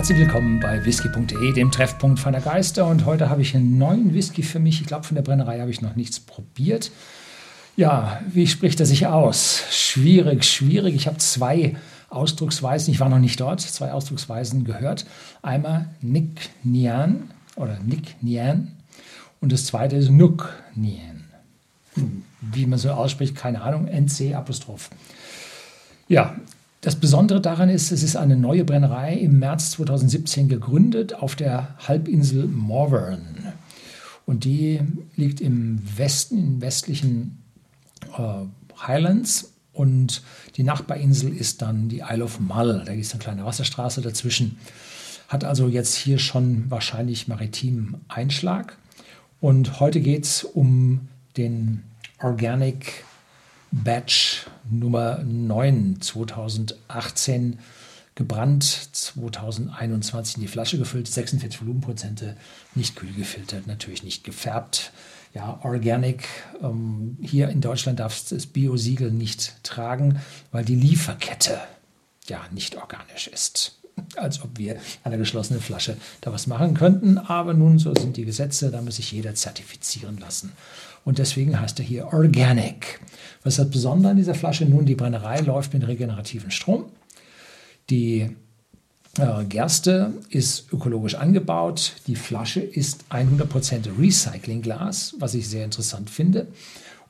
Herzlich willkommen bei whisky.de, dem Treffpunkt feiner Geister. Und heute habe ich einen neuen Whisky für mich. Ich glaube, von der Brennerei habe ich noch nichts probiert. Ja, wie spricht er sich aus? Schwierig, schwierig. Ich habe zwei Ausdrucksweisen, ich war noch nicht dort, zwei Ausdrucksweisen gehört. Einmal Nick Nian oder Nick Nian und das zweite ist Nuk Nian. Wie man so ausspricht, keine Ahnung, NC Apostroph. Ja, das Besondere daran ist, es ist eine neue Brennerei im März 2017 gegründet auf der Halbinsel Morvern. Und die liegt im Westen, in westlichen äh, Highlands. Und die Nachbarinsel ist dann die Isle of Mull. Da ist eine kleine Wasserstraße dazwischen. Hat also jetzt hier schon wahrscheinlich maritim Einschlag. Und heute geht es um den Organic Batch Nummer 9 2018 gebrannt, 2021 in die Flasche gefüllt, 46 Volumenprozente, nicht kühl gefiltert, natürlich nicht gefärbt. Ja, Organic, ähm, hier in Deutschland darf es das Bio-Siegel nicht tragen, weil die Lieferkette ja nicht organisch ist. Als ob wir an einer geschlossenen Flasche da was machen könnten. Aber nun, so sind die Gesetze, da muss sich jeder zertifizieren lassen. Und deswegen heißt er hier Organic. Was ist das Besondere an dieser Flasche? Nun, die Brennerei läuft mit regenerativen Strom. Die äh, Gerste ist ökologisch angebaut. Die Flasche ist 100% Recyclingglas, was ich sehr interessant finde.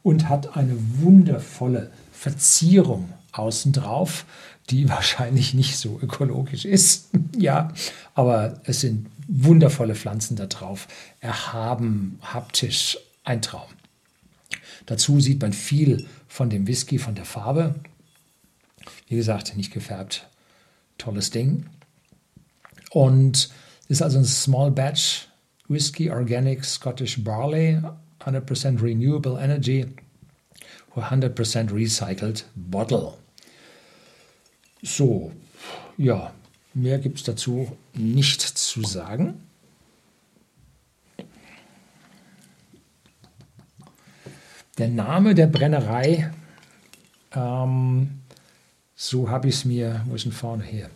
Und hat eine wundervolle Verzierung außen drauf, die wahrscheinlich nicht so ökologisch ist. ja, aber es sind wundervolle Pflanzen da drauf. Erhaben, haptisch, ein Traum. Dazu sieht man viel von dem Whisky, von der Farbe. Wie gesagt, nicht gefärbt. Tolles Ding. Und ist also ein Small Batch Whisky Organic Scottish Barley, 100% Renewable Energy, 100% Recycled Bottle. So, ja, mehr gibt es dazu nicht zu sagen. Der Name der Brennerei, ähm, so habe ich es mir, wo ist denn vorne hier?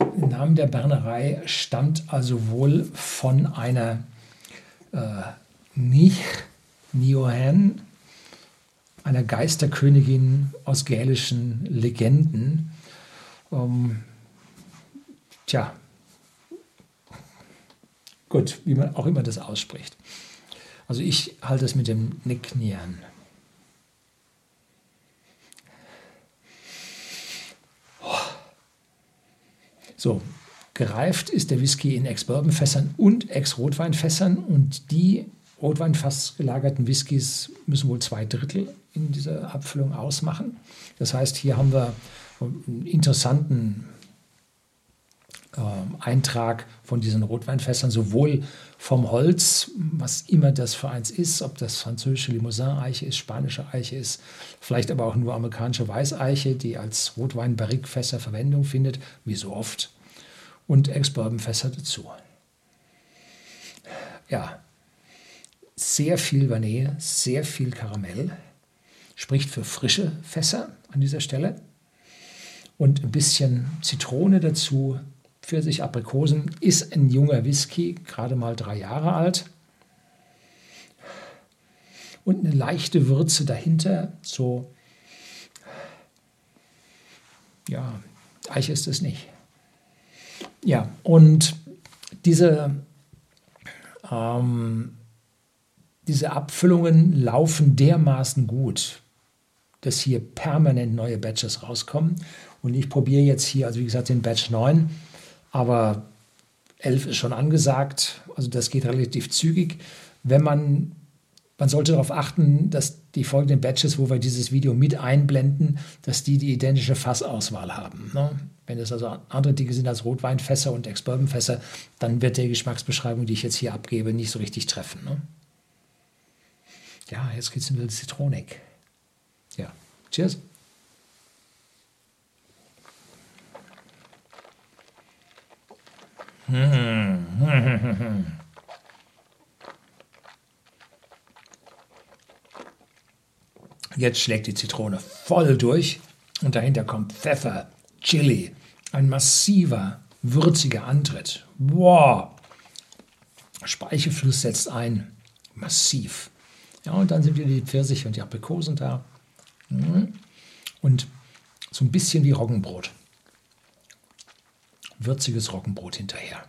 Der Name der Brennerei stammt also wohl von einer äh, Nich Niohan, einer Geisterkönigin aus gälischen Legenden. Ähm, tja, gut, wie man auch immer das ausspricht. Also ich halte es mit dem Nicknieren. So, gereift ist der Whisky in Ex-Bourbon-Fässern und Ex-Rotweinfässern und die Rotweinfass gelagerten Whiskys müssen wohl zwei Drittel in dieser Abfüllung ausmachen. Das heißt, hier haben wir einen interessanten äh, Eintrag von diesen Rotweinfässern, sowohl vom Holz, was immer das für eins ist, ob das französische Limousin-Eiche ist, spanische Eiche ist, vielleicht aber auch nur amerikanische Weißeiche, die als Rotwein-Barrique-Fässer Verwendung findet, wie so oft, und Ex-Bourbon-Fässer dazu. Ja, sehr viel Vanille, sehr viel Karamell, spricht für frische Fässer an dieser Stelle und ein bisschen Zitrone dazu, Pfirsich Aprikosen ist ein junger Whisky, gerade mal drei Jahre alt. Und eine leichte Würze dahinter, so, ja, Eiche ist es nicht. Ja, und diese, ähm, diese Abfüllungen laufen dermaßen gut, dass hier permanent neue Batches rauskommen. Und ich probiere jetzt hier, also wie gesagt, den Batch 9 aber 11 ist schon angesagt, also das geht relativ zügig. Wenn man, man sollte darauf achten, dass die folgenden Batches, wo wir dieses Video mit einblenden, dass die die identische Fassauswahl haben. Ne? Wenn es also andere Dinge sind als Rotweinfässer und Ex-Bourbon-Fässer, dann wird der Geschmacksbeschreibung, die ich jetzt hier abgebe, nicht so richtig treffen. Ne? Ja, jetzt geht es in die Zitronik. Ja, cheers. Jetzt schlägt die Zitrone voll durch und dahinter kommt Pfeffer, Chili, ein massiver würziger Antritt. Wow! Speichelfluss setzt ein. Massiv. Ja, und dann sind wieder die Pfirsich und die Aprikosen da. Mhm. Und so ein bisschen wie Roggenbrot. Würziges Roggenbrot hinterher.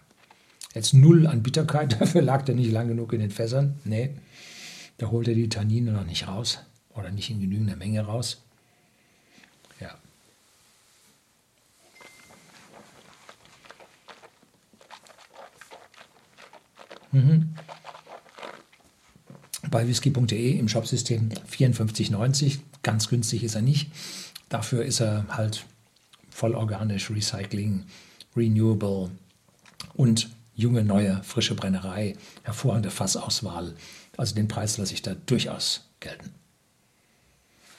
Jetzt null an Bitterkeit, dafür lag der nicht lang genug in den Fässern. Nee, da holt er die Tannine noch nicht raus oder nicht in genügender Menge raus. Ja. Mhm. Bei whisky.de im Shopsystem 54,90. Ganz günstig ist er nicht. Dafür ist er halt voll organisch, Recycling, Renewable und junge, neue, frische Brennerei, hervorragende Fassauswahl. Also den Preis lasse ich da durchaus gelten.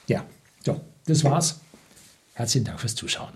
Ja, so, das war's. Herzlichen Dank fürs Zuschauen.